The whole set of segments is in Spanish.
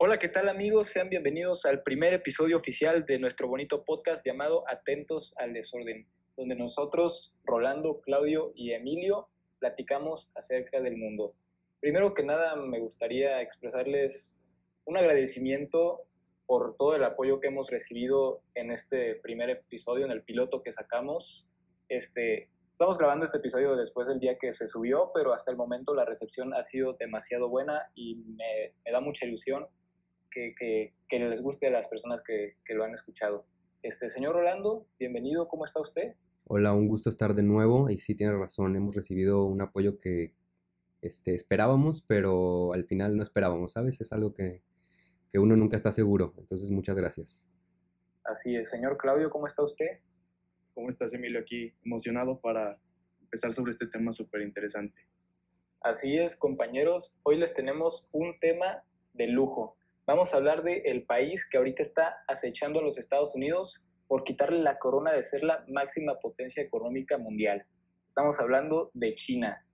Hola, ¿qué tal amigos? Sean bienvenidos al primer episodio oficial de nuestro bonito podcast llamado Atentos al Desorden, donde nosotros, Rolando, Claudio y Emilio, platicamos acerca del mundo. Primero que nada, me gustaría expresarles un agradecimiento por todo el apoyo que hemos recibido en este primer episodio, en el piloto que sacamos. Este, estamos grabando este episodio después del día que se subió, pero hasta el momento la recepción ha sido demasiado buena y me, da mucha ilusión que, que, les guste a las personas que, que, lo han escuchado. Este, señor Rolando, bienvenido, ¿cómo está usted? Hola, un gusto estar de nuevo y sí tiene razón, hemos recibido un apoyo que este, esperábamos, pero al final no esperábamos, ¿sabes? Es algo que, que uno nunca está seguro. Entonces, muchas gracias. Así es. Señor Claudio, ¿cómo está usted? ¿Cómo estás, Emilio? Aquí emocionado para empezar sobre este tema súper interesante. Así es, compañeros. Hoy les tenemos un tema de lujo. Vamos a hablar del el país que ahorita está acechando a los Estados Unidos por quitarle la corona de ser la máxima potencia económica mundial. Estamos hablando de China.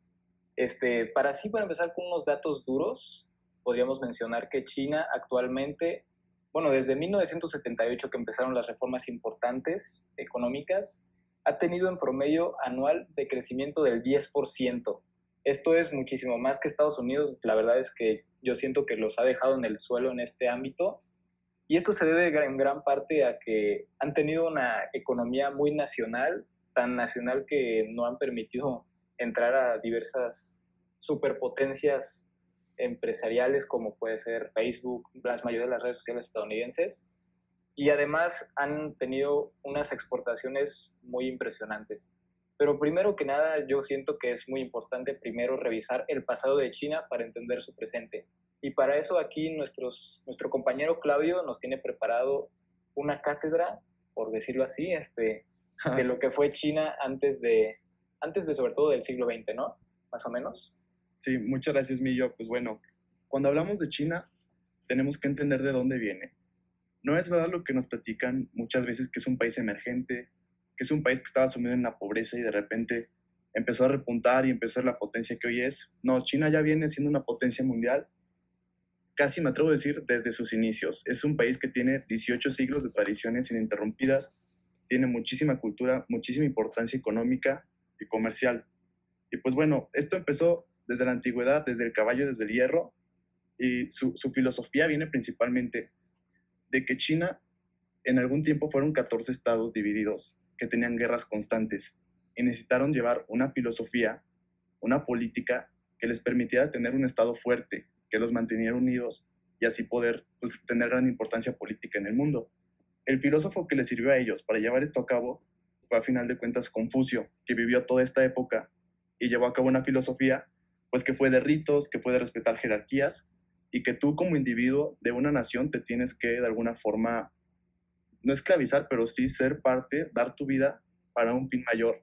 Este, para así, para empezar con unos datos duros, podríamos mencionar que China actualmente, bueno, desde 1978 que empezaron las reformas importantes económicas, ha tenido en promedio anual de crecimiento del 10%. Esto es muchísimo más que Estados Unidos. La verdad es que yo siento que los ha dejado en el suelo en este ámbito. Y esto se debe en gran parte a que han tenido una economía muy nacional, tan nacional que no han permitido entrar a diversas superpotencias empresariales como puede ser Facebook, las mayoría de las redes sociales estadounidenses, y además han tenido unas exportaciones muy impresionantes. Pero primero que nada, yo siento que es muy importante primero revisar el pasado de China para entender su presente. Y para eso aquí nuestros, nuestro compañero Claudio nos tiene preparado una cátedra, por decirlo así, este, de lo que fue China antes de, antes de sobre todo del siglo XX, ¿no? Más o menos. Sí, muchas gracias, Millo. Pues bueno, cuando hablamos de China, tenemos que entender de dónde viene. No es verdad lo que nos platican muchas veces que es un país emergente, que es un país que estaba sumido en la pobreza y de repente empezó a repuntar y empezó a ser la potencia que hoy es. No, China ya viene siendo una potencia mundial, casi me atrevo a decir desde sus inicios. Es un país que tiene 18 siglos de tradiciones ininterrumpidas, tiene muchísima cultura, muchísima importancia económica y comercial. Y pues bueno, esto empezó desde la antigüedad, desde el caballo, desde el hierro, y su, filosofía viene principalmente de que China en algún tiempo fueron 14 estados divididos que tenían guerras constantes y necesitaron llevar una filosofía, una política que les permitiera tener un estado fuerte, que los mantuviera unidos y así poder pues, tener gran importancia política en el mundo. El filósofo que les sirvió a ellos para llevar esto a cabo fue a final de cuentas Confucio, que vivió toda esta época y llevó a cabo una filosofía pues que fue de ritos, que puede respetar jerarquías y que tú como individuo de una nación te tienes que de alguna forma, no esclavizar, pero sí ser parte, dar tu vida para un fin mayor,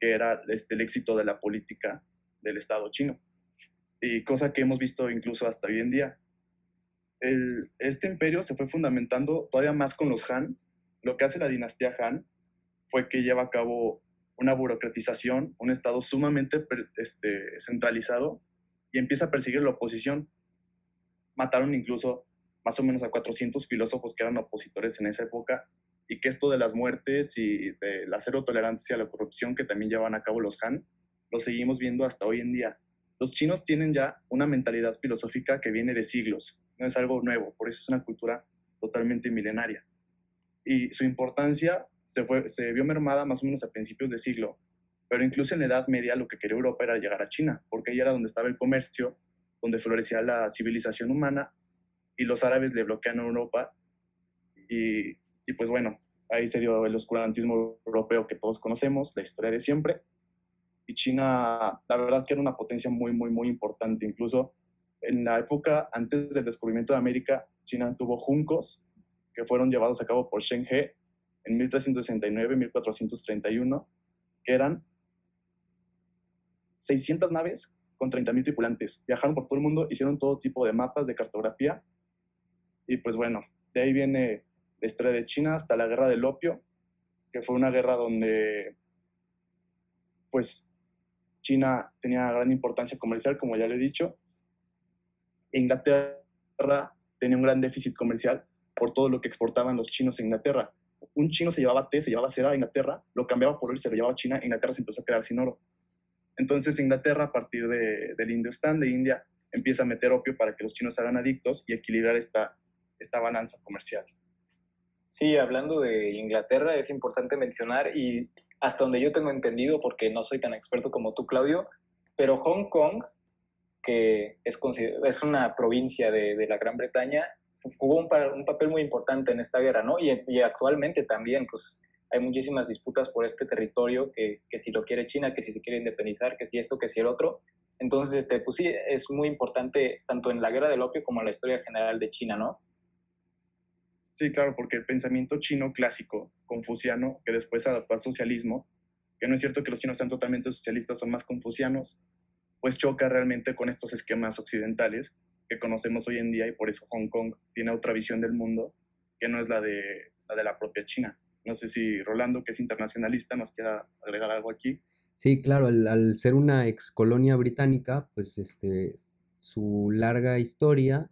que era este, el éxito de la política del Estado chino. Y cosa que hemos visto incluso hasta hoy en día. El, este imperio se fue fundamentando todavía más con los Han. Lo que hace la dinastía Han fue que lleva a cabo una burocratización, un Estado sumamente este, centralizado y empieza a perseguir la oposición. Mataron incluso más o menos a 400 filósofos que eran opositores en esa época y que esto de las muertes y de la cero tolerancia a la corrupción que también llevan a cabo los Han, lo seguimos viendo hasta hoy en día. Los chinos tienen ya una mentalidad filosófica que viene de siglos, no es algo nuevo, por eso es una cultura totalmente milenaria. Y su importancia se, se vio mermada más o menos a principios de siglo, pero incluso en la Edad Media lo que quería Europa era llegar a China, porque ahí era donde estaba el comercio, donde florecía la civilización humana, y los árabes le bloquean a Europa, y, y pues bueno, ahí se dio el oscurantismo europeo que todos conocemos, la historia de siempre, y China, la verdad que era una potencia muy, muy, muy importante, incluso en la época antes del descubrimiento de América, China tuvo juncos que fueron llevados a cabo por Shen He, en 1369, 1431, que eran 600 naves con 30.000 tripulantes. Viajaron por todo el mundo, hicieron todo tipo de mapas, de cartografía. Y pues bueno, de ahí viene la historia de China hasta la guerra del opio, que fue una guerra donde pues China tenía gran importancia comercial, como ya le he dicho. Inglaterra tenía un gran déficit comercial por todo lo que exportaban los chinos a Inglaterra. Un chino se llevaba té, se llevaba seda a Inglaterra, lo cambiaba por y se lo llevaba a China, Inglaterra se empezó a quedar sin oro. Entonces Inglaterra, a partir de, del indio stand de India, empieza a meter opio para que los chinos se hagan adictos y equilibrar esta, esta balanza comercial. Sí, hablando de Inglaterra, es importante mencionar, y hasta donde yo tengo entendido, porque no soy tan experto como tú, Claudio, pero Hong Kong, que es, es una provincia de, de, la Gran Bretaña, jugó un, un, papel muy importante en esta guerra, ¿no? Y, y, actualmente también, pues hay muchísimas disputas por este territorio, que, que, si lo quiere China, que si se quiere independizar, que si esto, que si el otro. Entonces, este, pues sí, es muy importante tanto en la guerra del opio como en la historia general de China, ¿no? Sí, claro, porque el pensamiento chino clásico, confuciano, que después se adaptó al socialismo, que no es cierto que los chinos sean totalmente socialistas, son más confucianos, pues choca realmente con estos esquemas occidentales que conocemos hoy en día y por eso Hong Kong tiene otra visión del mundo que no es la de la, de la propia China. No sé si Rolando, que es internacionalista, nos quiera agregar algo aquí. Sí, claro, al, al ser una ex colonia británica, pues este, su larga historia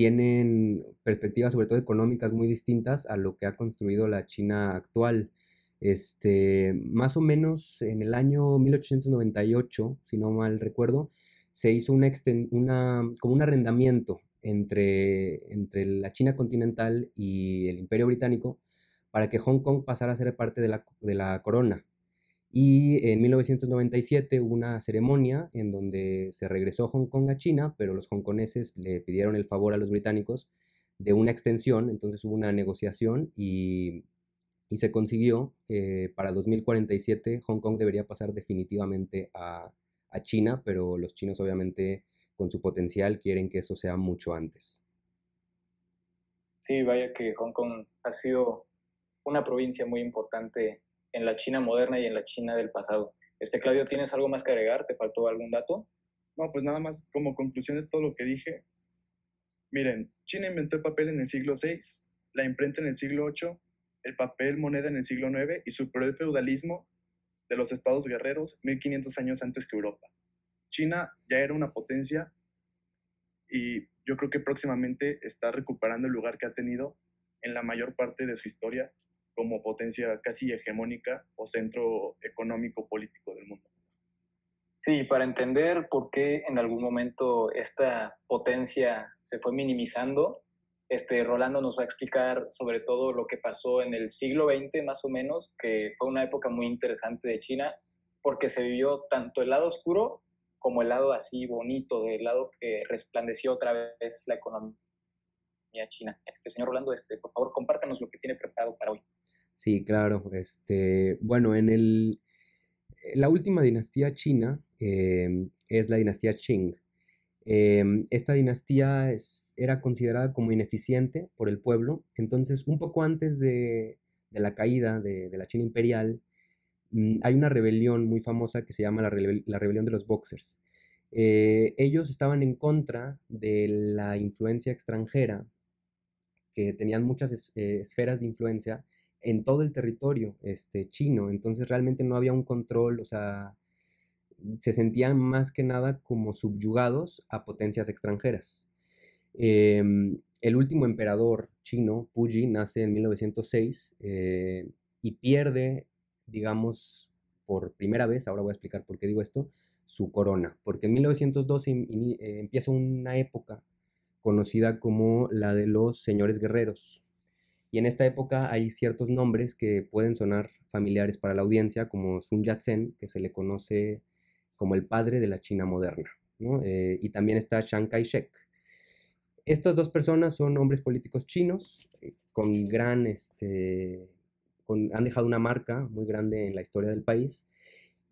tienen perspectivas, sobre todo económicas, muy distintas a lo que ha construido la China actual. Este, más o menos en el año 1898, si no mal recuerdo, se hizo una, una como un arrendamiento entre, entre la China continental y el Imperio Británico para que Hong Kong pasara a ser parte de la, de la corona. Y en 1997 hubo una ceremonia en donde se regresó Hong Kong a China, pero los hongkoneses le pidieron el favor a los británicos de una extensión, entonces hubo una negociación y, y se consiguió. Eh, para 2047 Hong Kong debería pasar definitivamente a, a China, pero los chinos obviamente con su potencial quieren que eso sea mucho antes. Sí, vaya que Hong Kong ha sido una provincia muy importante en la China moderna y en la China del pasado. Este, Claudio, ¿tienes algo más que agregar? ¿Te faltó algún dato? No, pues nada más como conclusión de todo lo que dije. Miren, China inventó el papel en el siglo VI, la imprenta en el siglo VIII, el papel moneda en el siglo IX y superó el feudalismo de los estados guerreros 1500 años antes que Europa. China ya era una potencia y yo creo que próximamente está recuperando el lugar que ha tenido en la mayor parte de su historia como potencia casi hegemónica o centro económico político del mundo. Sí, para entender por qué en algún momento esta potencia se fue minimizando, este Rolando nos va a explicar sobre todo lo que pasó en el siglo XX más o menos, que fue una época muy interesante de China, porque se vivió tanto el lado oscuro como el lado así bonito, del lado que resplandeció otra vez la economía china. Este señor Rolando, este, por favor, compártanos lo que tiene preparado para hoy. Sí, claro. Este, bueno, en el, la última dinastía china em, es la dinastía Qing. Em, esta dinastía era considerada como ineficiente por el pueblo, entonces un poco antes de, la caída de, la China imperial, mm, hay una rebelión muy famosa que se llama la, rebelión de los Boxers. Eh, ellos estaban en contra de la influencia extranjera, que tenían muchas eh, esferas de influencia en todo el territorio este, chino, entonces realmente no había un control, o sea, se sentían más que nada como subyugados a potencias extranjeras. Em, el último emperador chino, Puyi, nace en 1906 eh, y pierde, digamos, por primera vez, ahora voy a explicar por qué digo esto, su corona, porque en 1912 eh, empieza una época conocida como la de los señores guerreros, y en esta época hay ciertos nombres que pueden sonar familiares para la audiencia, como Sun Yat-sen, que se le conoce como el padre de la China moderna, eh, y también está Chiang Kai-shek. Estas dos personas son hombres políticos chinos eh, con gran, este, han dejado una marca muy grande en la historia del país.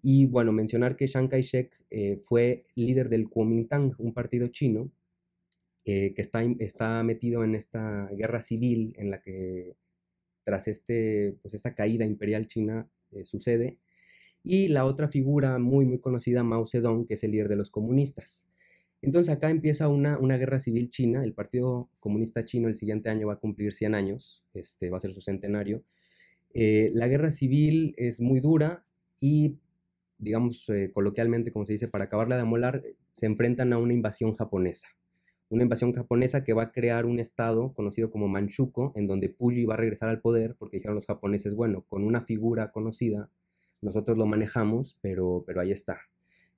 Y bueno, mencionar que Chiang Kai-shek eh, fue líder del Kuomintang, un partido chino eh, que está, está metido en esta guerra civil en la que tras este, pues esta caída imperial china eh, sucede. Y la otra figura muy, muy conocida, Mao Zedong, que es el líder de los comunistas. Entonces acá empieza una, una guerra civil china. El Partido Comunista Chino el siguiente año va a cumplir 100 años, este, va a ser su centenario. Eh, la guerra civil es muy dura y, digamos coloquialmente, como se dice, para acabarla de amolar, se enfrentan a una invasión japonesa una invasión japonesa que va a crear un estado conocido como Manchukuo, en donde Puyi va a regresar al poder, porque dijeron los japoneses, bueno, con una figura conocida, nosotros lo manejamos, pero, pero ahí está.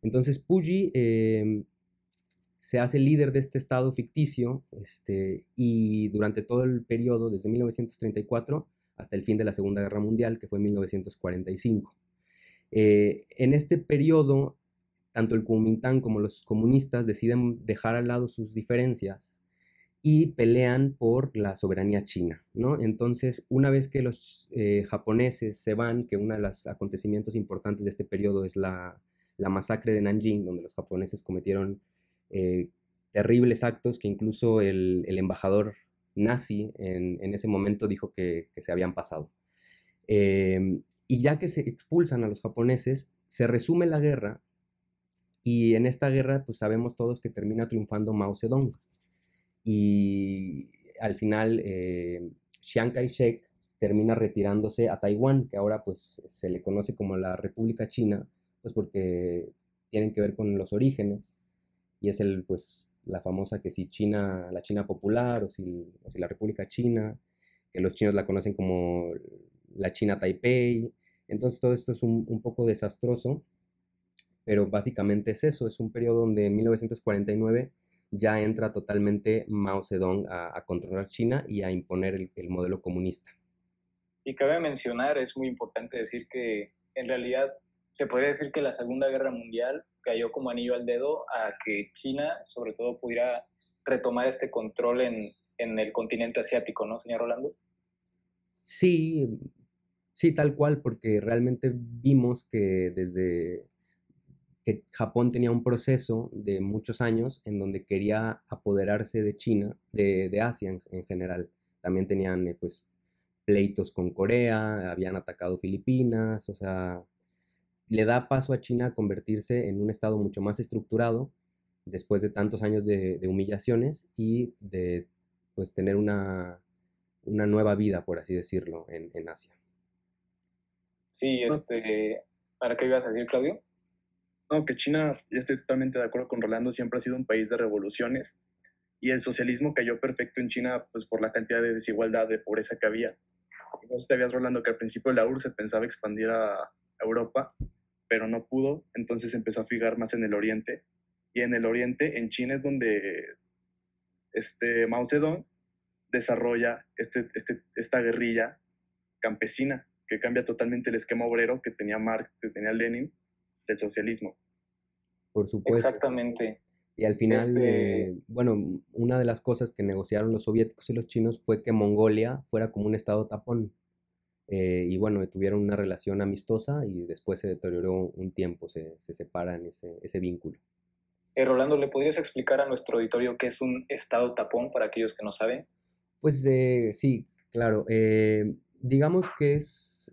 Entonces Puyi em, se hace líder de este estado ficticio este, y durante todo el periodo, desde 1934 hasta el fin de la Segunda Guerra Mundial, que fue en 1945. Eh, en este periodo, tanto el Kuomintang como los comunistas deciden dejar al lado sus diferencias y pelean por la soberanía china, ¿no? Entonces, una vez que los eh, japoneses se van, que uno de los acontecimientos importantes de este periodo es la, masacre de Nanjing, donde los japoneses cometieron eh, terribles actos que incluso el, embajador nazi en, ese momento dijo que, se habían pasado. Em, y ya que se expulsan a los japoneses, se resume la guerra y en esta guerra pues sabemos todos que termina triunfando Mao Zedong. Y al final eh, Chiang Kai-shek termina retirándose a Taiwán, que ahora pues se le conoce como la República China, pues porque tienen que ver con los orígenes y es el pues la famosa que si China, la China popular o si, la República China, que los chinos la conocen como la China Taipei. Entonces todo esto es un, poco desastroso, pero básicamente es eso, es un periodo donde en 1949 ya entra totalmente Mao Zedong a, controlar China y a imponer el, el, modelo comunista. Y cabe mencionar, es muy importante decir que en realidad se puede decir que la Segunda Guerra Mundial cayó como anillo al dedo a que China, sobre todo, pudiera retomar este control en, en el continente asiático, ¿no, señor Rolando? Sí, sí, tal cual, porque realmente vimos que desde que Japón tenía un proceso de muchos años en donde quería apoderarse de China, de, de Asia en, en, general. También tenían eh, pues pleitos con Corea, habían atacado Filipinas, o sea, le da paso a China a convertirse en un estado mucho más estructurado después de tantos años de, humillaciones y de pues tener una, una, nueva vida, por así decirlo, en, Asia. Sí, este, ¿para qué ibas a decir, Claudio? No, que China, yo estoy totalmente de acuerdo con Rolando, siempre ha sido un país de revoluciones y el socialismo cayó perfecto en China pues por la cantidad de desigualdad, de pobreza que había. Vos te habías, Rolando, que al principio la URSS pensaba expandir a Europa pero no pudo, entonces empezó a fijar más en el oriente. Y en el oriente, en China, es donde este Mao Zedong desarrolla este, este, esta guerrilla campesina que cambia totalmente el esquema obrero que tenía Marx, que tenía Lenin, del socialismo. Por supuesto. Exactamente. Y al final, este bueno, una de las cosas que negociaron los soviéticos y los chinos fue que Mongolia fuera como un estado tapón. Eh, y bueno, tuvieron una relación amistosa y después se deterioró un tiempo, se, se separan ese, ese vínculo. Eh, Rolando, ¿le podrías explicar a nuestro auditorio qué es un estado tapón para aquellos que no saben? Pues eh, sí, claro. digamos que es,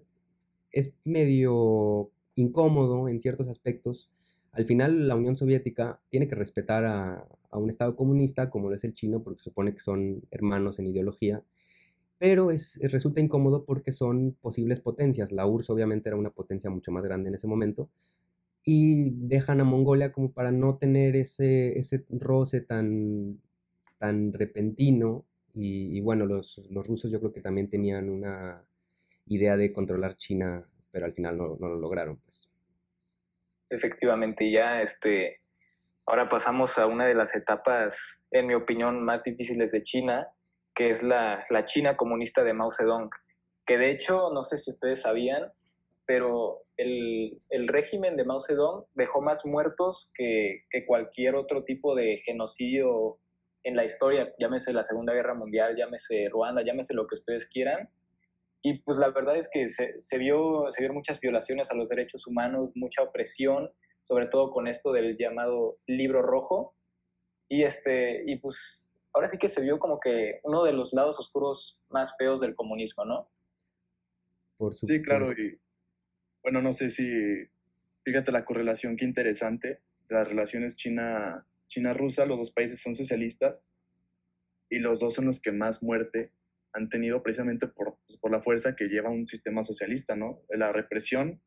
es medio incómodo en ciertos aspectos. Al final, la Unión Soviética tiene que respetar a, a un Estado comunista, como lo es el chino, porque supone que son hermanos en ideología, pero es, resulta incómodo porque son posibles potencias. La URSS obviamente era una potencia mucho más grande en ese momento y dejan a Mongolia como para no tener ese, ese roce tan, tan repentino y, bueno, los, los, rusos yo creo que también tenían una idea de controlar China, pero al final no, no lo lograron. Pues. Efectivamente, ya este, ahora pasamos a una de las etapas, en mi opinión, más difíciles de China, que es la, la China comunista de Mao Zedong, que de hecho, no sé si ustedes sabían, pero el, el, régimen de Mao Zedong dejó más muertos que, que, cualquier otro tipo de genocidio en la historia, llámese la Segunda Guerra Mundial, llámese Ruanda, llámese lo que ustedes quieran. Y pues la verdad es que se, se, vio, se vieron muchas violaciones a los derechos humanos, mucha opresión, sobre todo con esto del llamado libro rojo. Y, este, y pues ahora sí que se vio como que uno de los lados oscuros más feos del comunismo, ¿no? Por supuesto. Sí, claro. Y, bueno, no sé si, fíjate la correlación, qué interesante, las relaciones China, China-Rusa, los dos países son socialistas y los dos son los que más muerte han tenido precisamente por, pues, por la fuerza que lleva un sistema socialista, ¿no? La represión,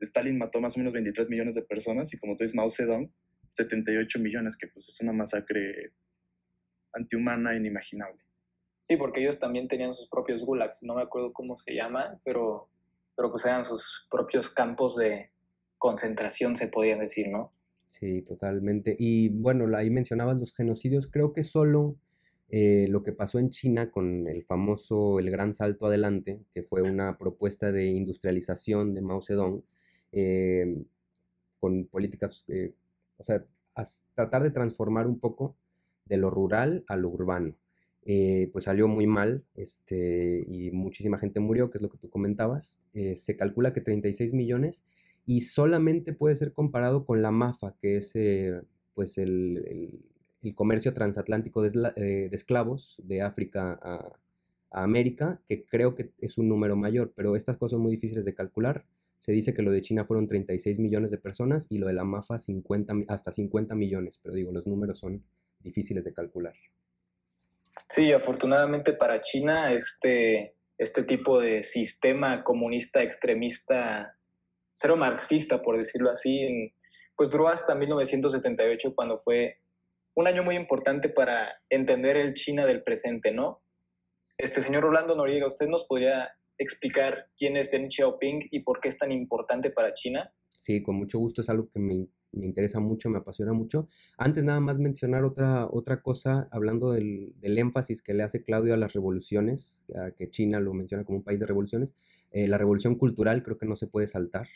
Stalin mató más o menos 23 millones de personas y como tú dices, Mao Zedong, 78 millones, que pues es una masacre antihumana, inimaginable. Sí, porque ellos también tenían sus propios gulags, no me acuerdo cómo se llama, pero, pero pues eran sus propios campos de concentración, se podían decir, ¿no? Sí, totalmente. Y bueno, ahí mencionabas los genocidios, creo que solo eh, lo que pasó en China con el famoso El Gran Salto Adelante, que fue una propuesta de industrialización de Mao Zedong, eh, con políticas, eh, o sea, tratar de transformar un poco de lo rural a lo urbano. pues salió muy mal este, y muchísima gente murió, que es lo que tú comentabas. se calcula que 36 millones y solamente puede ser comparado con la MAFA, que es pues el el comercio transatlántico de, eh, esclavos de África a, América, que creo que es un número mayor, pero estas cosas son muy difíciles de calcular. Se dice que lo de China fueron 36 millones de personas y lo de la MAFA 50, hasta 50 millones, pero digo, los números son difíciles de calcular. Sí, afortunadamente para China este, este tipo de sistema comunista extremista, cero marxista por decirlo así, pues duró hasta 1978 cuando fue un año muy importante para entender el China del presente, ¿no? Este señor Rolando Noriega, ¿usted nos podría explicar quién es Deng Xiaoping y por qué es tan importante para China? Sí, con mucho gusto, es algo que me, interesa mucho, me apasiona mucho. Antes nada más mencionar otra, otra cosa, hablando del, énfasis que le hace Claudio a las revoluciones, a que China lo menciona como un país de revoluciones, eh, la revolución cultural creo que no se puede saltar.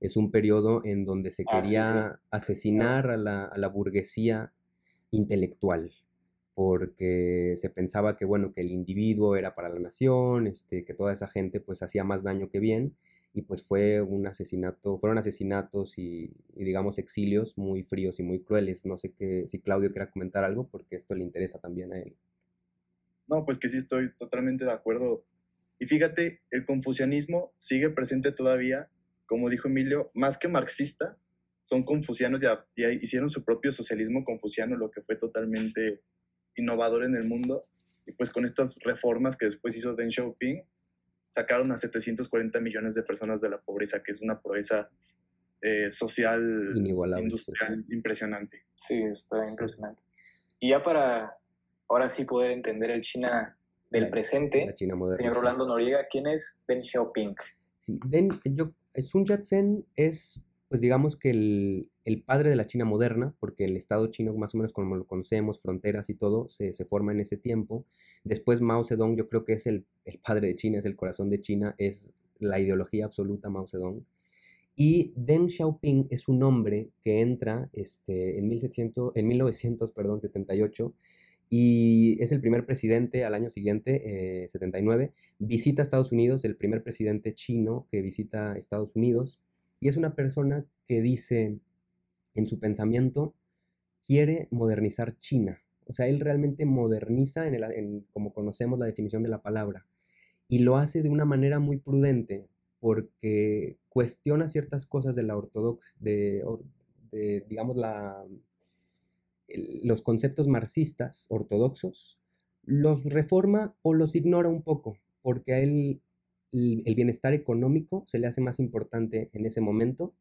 Es un periodo en donde se ah, quería asesinar a la, a la burguesía intelectual, porque se pensaba que, bueno, que el individuo era para la nación, este, que toda esa gente pues hacía más daño que bien, y pues fue un asesinato, fueron asesinatos y, digamos exilios muy fríos y muy crueles. No sé qué, si Claudio quiera comentar algo, porque esto le interesa también a él. No, pues que sí estoy totalmente de acuerdo. Y fíjate, el confucianismo sigue presente todavía, como dijo Emilio, más que marxista, son confucianos y, hicieron su propio socialismo confuciano, lo que fue totalmente innovador en el mundo. Y pues con estas reformas que después hizo Deng Xiaoping, sacaron a 740 millones de personas de la pobreza, que es una proeza eh, social, industrial impresionante. Sí, está impresionante. Y ya para ahora sí poder entender el China del presente, señor Rolando Noriega, ¿quién es Deng Xiaoping? Sí, Deng, yo, Sun Yat-sen es pues digamos que el, padre de la China moderna, porque el Estado chino, más o menos como lo conocemos, fronteras y todo, se, forma en ese tiempo. Después Mao Zedong, yo creo que es el, padre de China, es el corazón de China, es la ideología absoluta Mao Zedong. Y Deng Xiaoping es un hombre que entra este, en, 1700, en 1978 y es el primer presidente al año siguiente, 79, eh, visita Estados Unidos, el primer presidente chino que visita Estados Unidos y es una persona que dice en su pensamiento, quiere modernizar China. O sea, él realmente moderniza en, el, como conocemos la definición de la palabra. Y lo hace de una manera muy prudente porque cuestiona ciertas cosas de la ortodoxia, de, digamos, la, los conceptos marxistas ortodoxos, los reforma o los ignora un poco, porque él el bienestar económico se le hace más importante en ese momento,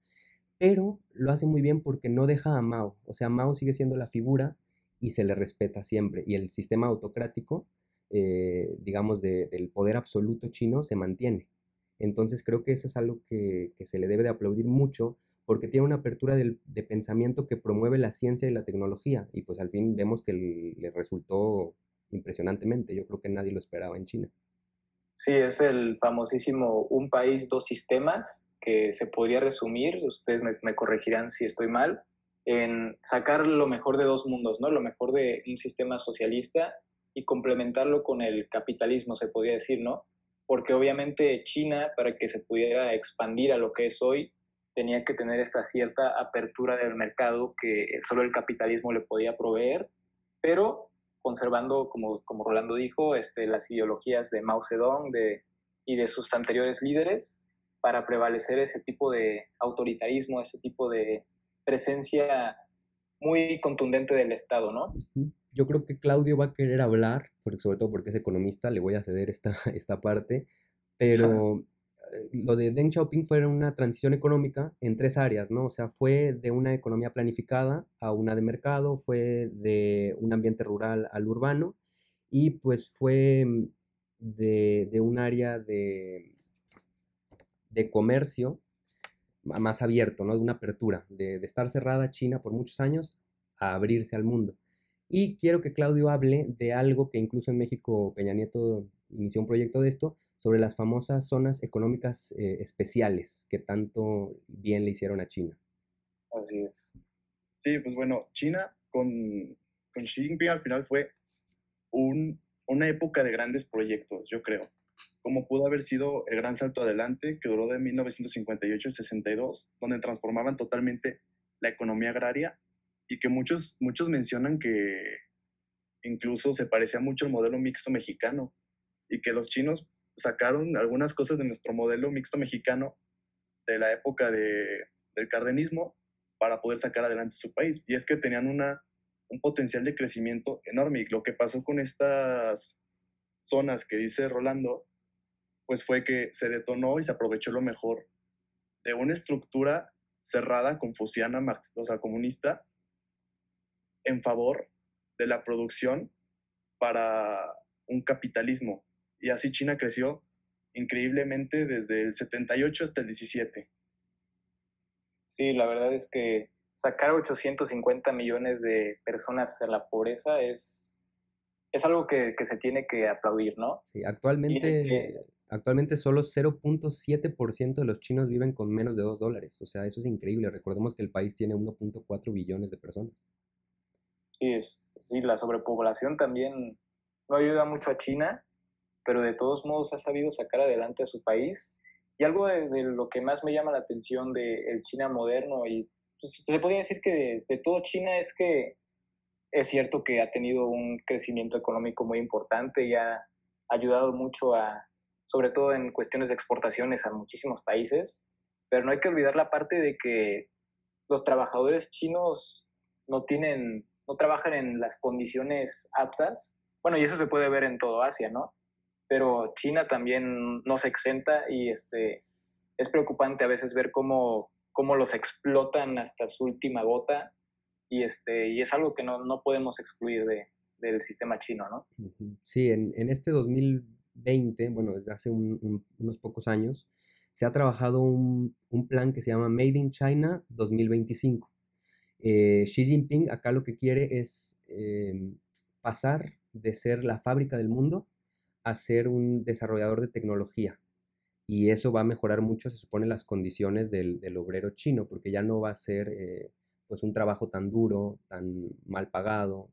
pero lo hace muy bien porque no deja a Mao. O sea, Mao sigue siendo la figura y se le respeta siempre. Y el sistema autocrático, eh, digamos, del poder absoluto chino se mantiene. Entonces creo que eso es algo que, se le debe de aplaudir mucho porque tiene una apertura de pensamiento que promueve la ciencia y la tecnología. Y pues al fin vemos que le resultó impresionantemente. Yo creo que nadie lo esperaba en China. Sí, es el famosísimo un país, dos sistemas, que se podría resumir, ustedes me, corregirán si estoy mal, en sacar lo mejor de dos mundos, ¿no? Lo mejor de un sistema socialista y complementarlo con el capitalismo, se podría decir, ¿no? Porque obviamente China, para que se pudiera expandir a lo que es hoy, tenía que tener esta cierta apertura del mercado que solo el capitalismo le podía proveer, pero conservando, como, como Rolando dijo, este, las ideologías de Mao Zedong de, y de sus anteriores líderes para prevalecer ese tipo de autoritarismo, ese tipo de presencia muy contundente del Estado, ¿no? Yo creo que Claudio va a querer hablar, porque, sobre todo porque es economista, le voy a ceder esta, esta parte, pero lo de Deng Xiaoping fue una transición económica en tres áreas, ¿no? O sea, fue de una economía planificada a una de mercado, fue de un ambiente rural al urbano y pues fue mm, de, un área de, de comercio más abierto, ¿no? De una apertura, de, de estar cerrada China por muchos años a abrirse al mundo. Y quiero que Claudio hable de algo que incluso en México Peña Nieto inició un proyecto de esto, sobre las famosas zonas económicas eh, especiales que tanto bien le hicieron a China. Así es. Sí, pues bueno, China con, con Xi Jinping al final fue un, una época de grandes proyectos, yo creo. Como pudo haber sido el gran salto adelante que duró de 1958 al 62, donde transformaban totalmente la economía agraria y que muchos, muchos mencionan que incluso se parecía mucho al modelo mixto mexicano y que los chinos sacaron algunas cosas de nuestro modelo mixto mexicano de la época de, del cardenismo para poder sacar adelante su país. Y es que tenían una, un potencial de crecimiento enorme. Y lo que pasó con estas zonas que dice Rolando, pues fue que se detonó y se aprovechó lo mejor de una estructura cerrada, confuciana, o sea, comunista, en favor de la producción para un capitalismo y así China creció increíblemente desde el 78 hasta el 17. Sí, la verdad es que sacar 850 millones de personas a la pobreza es, es algo que, se tiene que aplaudir, ¿no? Sí, actualmente, actualmente solo 0.7% de los chinos viven con menos de 2 dólares. O sea, eso es increíble. Recordemos que el país tiene 1.4 billones de personas. Sí, es, sí, la sobrepoblación también no ayuda mucho a China pero de todos modos ha sabido sacar adelante a su país. Y algo de, lo que más me llama la atención del China moderno, y pues, se podría decir que de, todo China es que es cierto que ha tenido un crecimiento económico muy importante y ha ayudado mucho a, sobre todo en cuestiones de exportaciones a muchísimos países, pero no hay que olvidar la parte de que los trabajadores chinos no tienen, no trabajan en las condiciones aptas. Bueno, y eso se puede ver en todo Asia, ¿no? Pero China también no se exenta y este, es preocupante a veces ver cómo, cómo los explotan hasta su última gota y, este, y es algo que no, no podemos excluir de, del sistema chino, ¿no? Sí, en, en este 2020, bueno, desde hace unos pocos años, se ha trabajado un, un, plan que se llama Made in China 2025. Eh, Xi Jinping acá lo que quiere es eh, pasar de ser la fábrica del mundo a ser un desarrollador de tecnología. Y eso va a mejorar mucho, se supone, las condiciones del, obrero chino, porque ya no va a ser eh, pues un trabajo tan duro, tan mal pagado.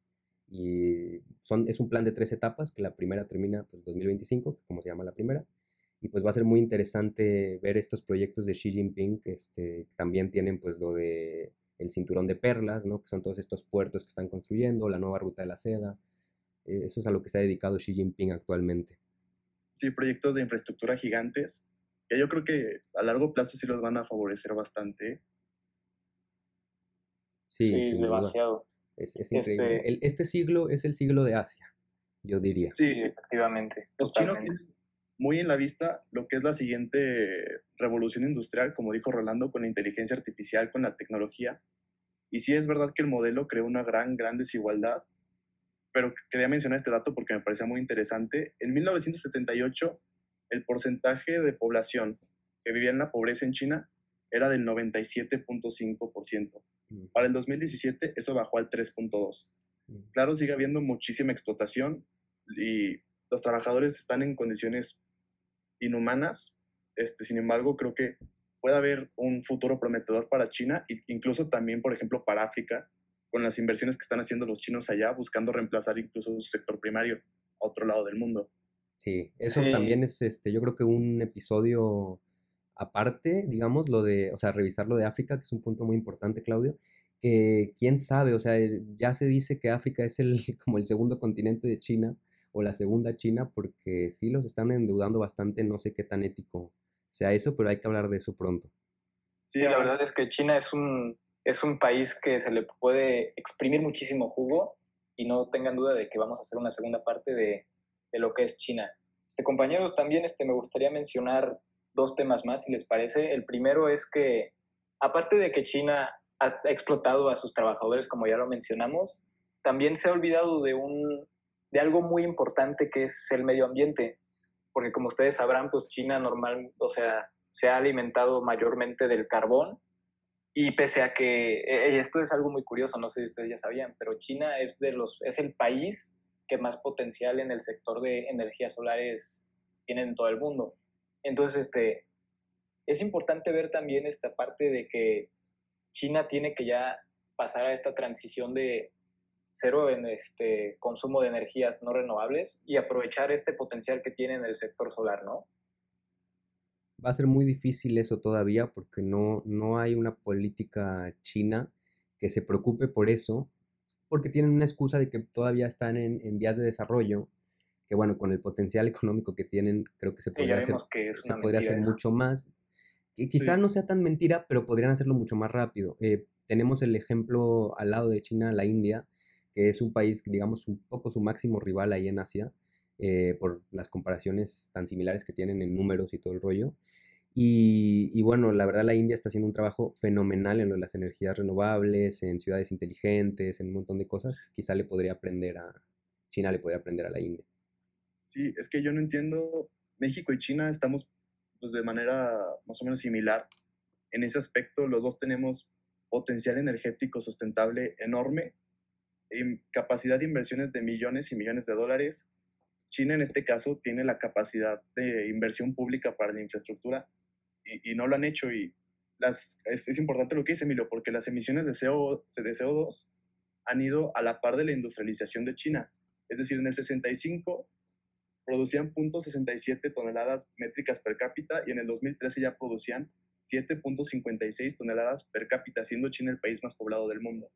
Y son, es un plan de tres etapas, que la primera termina pues 2025, como se llama la primera. Y pues va a ser muy interesante ver estos proyectos de Xi Jinping, que este, también tienen pues lo de el cinturón de perlas, ¿no? que son todos estos puertos que están construyendo, la nueva ruta de la seda, eso es a lo que se ha dedicado Xi Jinping actualmente. Sí, proyectos de infraestructura gigantes, que yo creo que a largo plazo sí los van a favorecer bastante. Sí, demasiado. Es, increíble. Este, este siglo es el siglo de Asia, yo diría. Sí, efectivamente. Los chinos tienen muy en la vista lo que es la siguiente revolución industrial, como dijo Rolando, con la inteligencia artificial, con la tecnología. Y sí es verdad que el modelo creó una gran, gran desigualdad, pero quería mencionar este dato porque me parecía muy interesante. En 1978, el porcentaje de población que vivía en la pobreza en China era del 97.5%. Mm. Para el 2017 eso bajó al 3.2%. Mm. Claro, sigue habiendo muchísima explotación y los trabajadores están en condiciones inhumanas. Este, sin embargo, creo que puede haber un futuro prometedor para China e incluso también, por ejemplo, para África, con las inversiones que están haciendo los chinos allá, buscando reemplazar incluso su sector primario a otro lado del mundo. Sí, eso también es, este, yo creo que un episodio aparte, digamos, lo de, o sea, revisar lo de África, que es un punto muy importante, Claudio, que quién sabe, o sea, ya se dice que África es el, como el segundo continente de China, o la segunda China, porque sí los están endeudando bastante, no sé qué tan ético sea eso, pero hay que hablar de eso pronto. Sí, la verdad es que China es un, es un país que se le puede exprimir muchísimo jugo y no tengan duda de que vamos a hacer una segunda parte de, de lo que es China. Este, compañeros, también este, me gustaría mencionar dos temas más, si les parece. El primero es que, aparte de que China ha explotado a sus trabajadores, como ya lo mencionamos, también se ha olvidado de, un, de algo muy importante que es el medio ambiente, porque como ustedes sabrán, pues China normal, o sea, se ha alimentado mayormente del carbón y pese a que e, esto es algo muy curioso, no sé si ustedes ya sabían, pero China es de los es el país que más potencial en el sector de energías solares tiene en todo el mundo. Entonces, este es importante ver también esta parte de que China tiene que ya pasar a esta transición de cero en este consumo de energías no renovables y aprovechar este potencial que tiene en el sector solar, ¿no? Va a ser muy difícil eso todavía porque no, no hay una política china que se preocupe por eso, porque tienen una excusa de que todavía están en, vías de desarrollo, que bueno, con el potencial económico que tienen, creo que se podría hacer, se podría hacer mucho más. Y quizá no sea tan mentira, pero podrían hacerlo mucho más rápido. Eh, tenemos el ejemplo al lado de China, la India, que es un país, digamos, un poco su máximo rival ahí en Asia, eh, por las comparaciones tan similares que tienen en números y todo el rollo. Y, bueno, la verdad la India está haciendo un trabajo fenomenal en lo de las energías renovables, en ciudades inteligentes, en un montón de cosas. Quizá le podría aprender a, China le podría aprender a la India. Sí, es que yo no entiendo, México y China estamos pues, de manera más o menos similar. En ese aspecto, los dos tenemos potencial energético sustentable enorme capacidad de inversiones de millones y millones de dólares. China en este caso tiene la capacidad de inversión pública para la infraestructura y, no lo han hecho. Y es, importante lo que dice Emilio, porque las emisiones de, CO, de CO2 han ido a la par de la industrialización de China. Es decir, en el 65 producían 0.67 toneladas métricas per cápita y en el 2013 ya producían 7.56 toneladas per cápita, siendo China el país más poblado del mundo.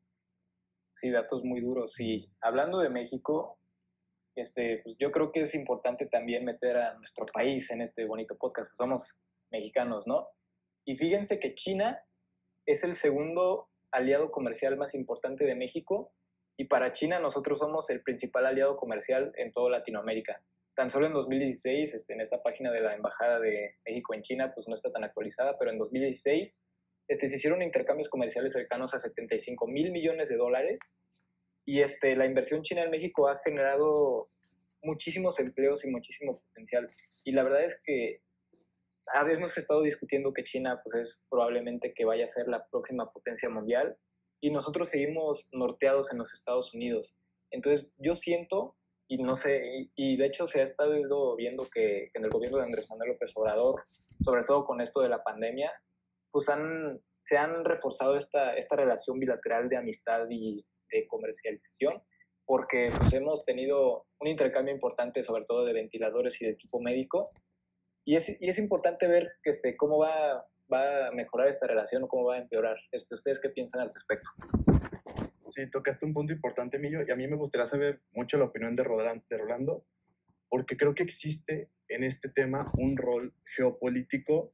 Sí, datos muy duros. Y hablando de México, este, pues yo creo que es importante también meter a nuestro país en este bonito podcast. Pues somos mexicanos, ¿no? Y fíjense que China es el segundo aliado comercial más importante de México y para China nosotros somos el principal aliado comercial en toda Latinoamérica. Tan solo en 2016, este, en esta página de la Embajada de México en China, pues no está tan actualizada, pero en 2016 este, se hicieron intercambios comerciales cercanos a 75 mil millones de dólares y este, la inversión china en México ha generado muchísimos empleos y muchísimo potencial. Y la verdad es que habíamos estado discutiendo que China pues, es probablemente que vaya a ser la próxima potencia mundial y nosotros seguimos norteados en los Estados Unidos. Entonces yo siento, y no sé, y, de hecho se ha estado viendo que, que en el gobierno de Andrés Manuel López Obrador, sobre todo con esto de la pandemia, pues han, se han reforzado esta, esta relación bilateral de amistad y de comercialización, porque pues, hemos tenido un intercambio importante, sobre todo de ventiladores y de equipo médico, y es, y es importante ver que este, cómo va, va a mejorar esta relación o cómo va a empeorar. Este, ¿Ustedes qué piensan al respecto? Sí, tocaste un punto importante, Emilio, y a mí me gustaría saber mucho la opinión de Rolando, porque creo que existe en este tema un rol geopolítico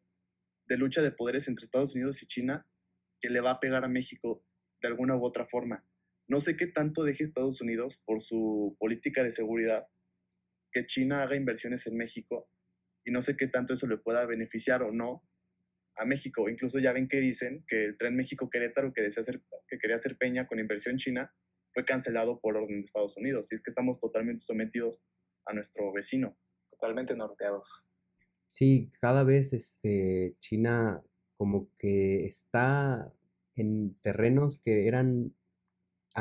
de lucha de poderes entre Estados Unidos y China que le va a pegar a México de alguna u otra forma. No sé qué tanto deje Estados Unidos por su política de seguridad que China haga inversiones en México y no sé qué tanto eso le pueda beneficiar o no a México. Incluso ya ven que dicen que el tren México-Querétaro que, desea hacer, que quería hacer Peña con inversión china fue cancelado por orden de Estados Unidos. Y es que estamos totalmente sometidos a nuestro vecino. Totalmente norteados. Sí, cada vez este, China como que está en terrenos que eran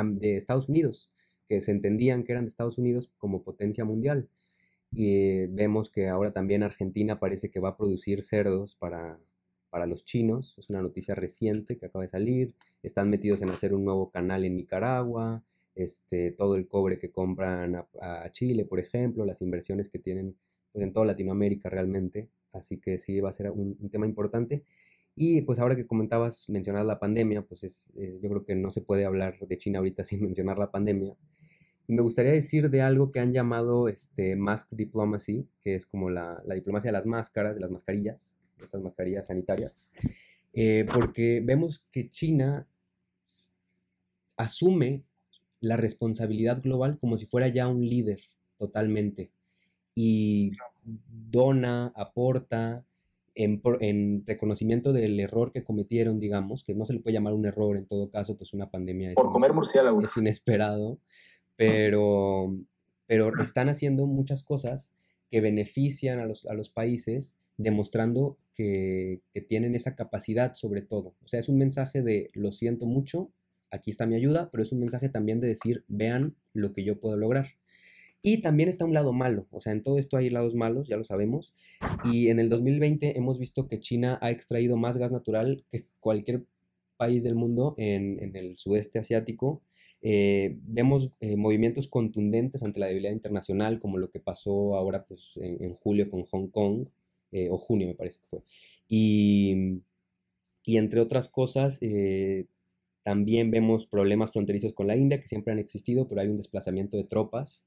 de Estados Unidos, que se entendían que eran de Estados Unidos como potencia mundial. Y vemos que ahora también Argentina parece que va a producir cerdos para, para los chinos. Es una noticia reciente que acaba de salir. Están metidos en hacer un nuevo canal en Nicaragua. Este, todo el cobre que compran a, a Chile, por ejemplo, las inversiones que tienen pues, en toda Latinoamérica realmente. Así que sí va a ser un, tema importante. Y pues ahora que comentabas, mencionar la pandemia, pues es, yo creo que no se puede hablar de China ahorita sin mencionar la pandemia. Y me gustaría decir de algo que han llamado este, mask diplomacy, que es como la, la diplomacia de las máscaras, de las mascarillas, estas mascarillas sanitarias, eh, porque vemos que China asume la responsabilidad global como si fuera ya un líder totalmente y dona, aporta en, reconocimiento del error que cometieron, digamos, que no se le puede llamar un error en todo caso, pues una pandemia es, Por comer murciélagos. es inesperado, pero, pero están haciendo muchas cosas que benefician a los, a los países, demostrando que, que tienen esa capacidad sobre todo. O sea, es un mensaje de lo siento mucho, aquí está mi ayuda, pero es un mensaje también de decir, vean lo que yo puedo lograr. Y también está un lado malo, o sea, en todo esto hay lados malos, ya lo sabemos. Y en el 2020 hemos visto que China ha extraído más gas natural que cualquier país del mundo en, el sudeste asiático. Eh, vemos eh, movimientos contundentes ante la debilidad internacional, como lo que pasó ahora pues, en, julio con Hong Kong, eh, o junio me parece que fue. Y, y entre otras cosas, también vemos problemas fronterizos con la India, que siempre han existido, pero hay un desplazamiento de tropas.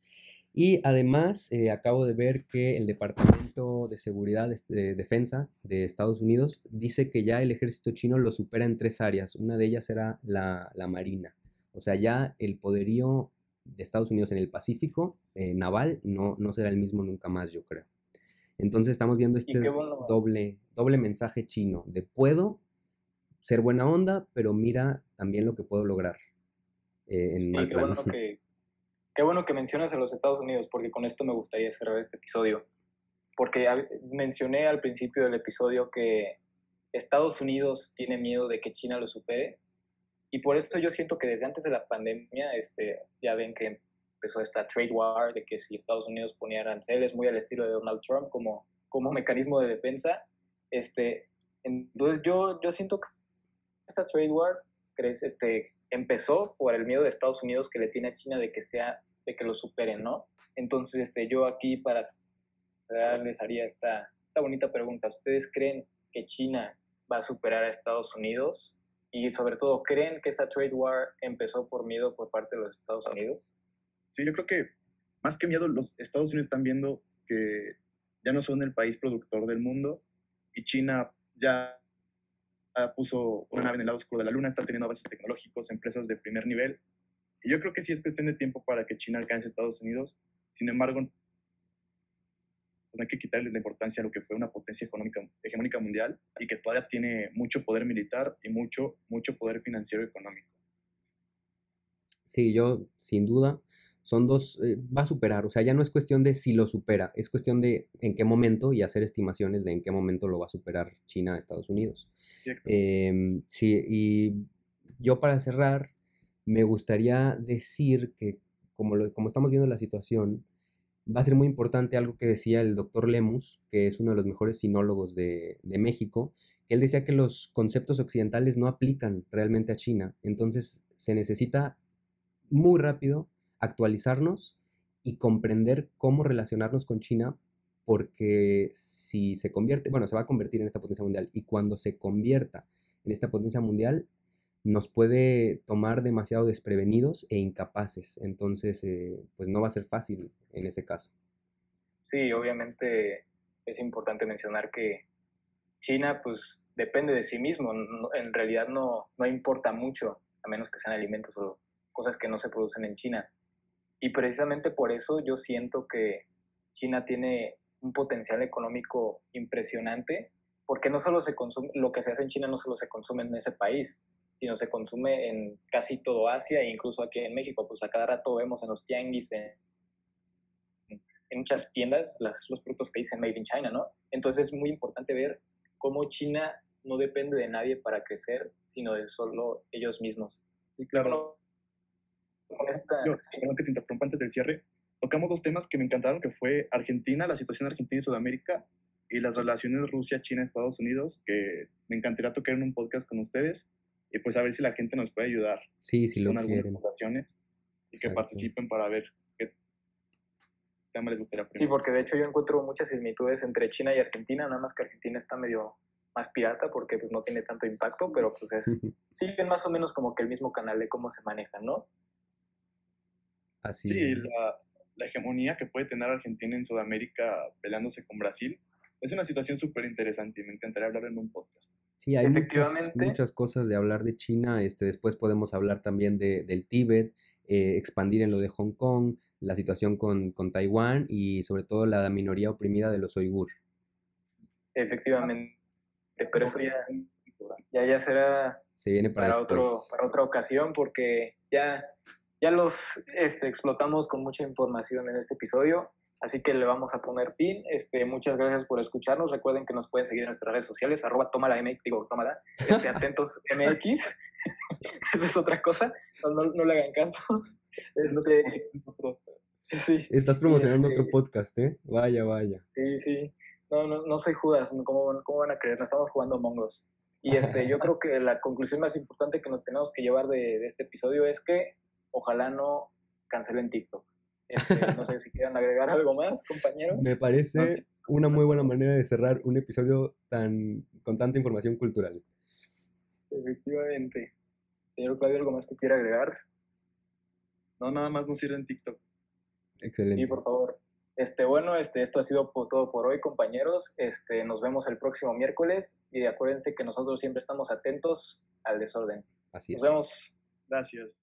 Y además, eh, acabo de ver que el Departamento de Seguridad de Defensa de Estados Unidos dice que ya el ejército chino lo supera en tres áreas. Una de ellas era la, Marina. O sea, ya el poderío de Estados Unidos en el Pacífico eh, naval no, no será el mismo nunca más, yo creo. Entonces estamos viendo este doble, doble mensaje chino de puedo ser buena onda, pero mira también lo que puedo lograr. Eh, en sí, qué bueno que, Qué bueno que mencionas a los Estados Unidos, porque con esto me gustaría cerrar este episodio. Porque mencioné al principio del episodio que Estados Unidos tiene miedo de que China lo supere. Y por esto yo siento que desde antes de la pandemia, este, ya ven que empezó esta trade war, de que si Estados Unidos ponía aranceles, muy al estilo de Donald Trump, como, como mecanismo de defensa. Este, entonces yo, yo siento que esta trade war este, empezó por el miedo de Estados Unidos que le tiene a China de que sea, de que lo superen, ¿no? Entonces, este, yo aquí para les haría esta, esta bonita pregunta. ¿Ustedes creen que China va a superar a Estados Unidos? Y sobre todo, ¿creen que esta trade war empezó por miedo por parte de los Estados Unidos? Sí, yo creo que más que miedo, los Estados Unidos están viendo que ya no son el país productor del mundo y China ya puso una nave en el lado oscuro de la luna, está teniendo avances tecnológicos, empresas de primer nivel. Y yo creo que sí es cuestión de tiempo para que China alcance a Estados Unidos. Sin embargo, no hay que quitarle la importancia a lo que fue una potencia económica hegemónica mundial y que todavía tiene mucho poder militar y mucho, mucho poder financiero y económico. Sí, yo sin duda son dos, eh, va a superar, o sea, ya no es cuestión de si lo supera, es cuestión de en qué momento y hacer estimaciones de en qué momento lo va a superar China a Estados Unidos. Em, sí, y yo para cerrar, me gustaría decir que como, lo, como estamos viendo la situación, va a ser muy importante algo que decía el doctor Lemus, que es uno de los mejores sinólogos de, de México, él decía que los conceptos occidentales no aplican realmente a China, entonces se necesita muy rápido actualizarnos y comprender cómo relacionarnos con China, porque si se convierte, bueno, se va a convertir en esta potencia mundial y cuando se convierta en esta potencia mundial, nos puede tomar demasiado desprevenidos e incapaces. Entonces, eh, pues no va a ser fácil en ese caso. Sí, obviamente es importante mencionar que China, pues, depende de sí mismo. en realidad no, no importa mucho, a menos que sean alimentos o cosas que no se producen en China. Y precisamente por eso yo siento que China tiene un potencial económico impresionante, porque no solo se consume, lo que se hace en China no solo se consume en ese país, sino se consume en casi todo Asia e incluso aquí en México. Pues a cada rato vemos en los tianguis, en, muchas tiendas, las, los productos que dicen Made in China, ¿no? Entonces es muy importante ver cómo China no depende de nadie para crecer, sino de solo ellos mismos. Y claro, con esta... que te interrumpa antes del cierre. Tocamos dos temas que me encantaron, que fue Argentina, la situación de Argentina y Sudamérica, y las relaciones Rusia, China, Estados Unidos, que me encantaría tocar en un podcast con ustedes, y pues a ver si la gente nos puede ayudar sí, si lo con algunas recomendaciones y que participen para ver qué tema les gustaría. Sí, porque de hecho yo encuentro muchas similitudes entre China y Argentina, nada más que Argentina está medio más pirata porque pues, no tiene tanto impacto, pero pues es, siguen más o menos como que el mismo canal de cómo se manejan, ¿no? sí, la, hegemonía que puede tener Argentina en Sudamérica peleándose con Brasil es una situación súper interesante y me encantaría hablar en un podcast. Sí, hay muchas, muchas, cosas de hablar de China. Este, después podemos hablar también de, del Tíbet, eh, expandir en lo de Hong Kong, la situación con, con, Taiwán y sobre todo la minoría oprimida de los uigur. Efectivamente. pero eso ya, ya, ya será Se viene para, para, otro, para otra ocasión porque ya, ya los este, explotamos con mucha información en este episodio. Así que le vamos a poner fin. Este, muchas gracias por escucharnos. Recuerden que nos pueden seguir en nuestras redes sociales, arroba tómala MX, digo, tómala, este, atentos MX. Esa es otra cosa. No, no, no le hagan caso. Este, sí, Estás promocionando este- otro podcast, ¿eh? Vaya, vaya. sí, sí. No, no, no soy Judas. ¿Cómo, ¿Cómo van a creer? No estamos jugando Mongos. Y este, yo creo que la conclusión más importante que nos tenemos que llevar de, de este episodio es que ojalá no cancelen TikTok. Este, no sé si quieran agregar algo más, compañeros. Me parece una muy buena manera de cerrar un episodio tan con tanta información cultural. Efectivamente. Señor Claudio, ¿algo más que quiera agregar? No, nada más nos sirve en TikTok. Excelente. Sí, por favor. Este, bueno, este, esto ha sido todo por hoy, compañeros. Este, nos vemos el próximo miércoles y acuérdense que nosotros siempre estamos atentos al desorden. Así Nos es. vemos. Gracias.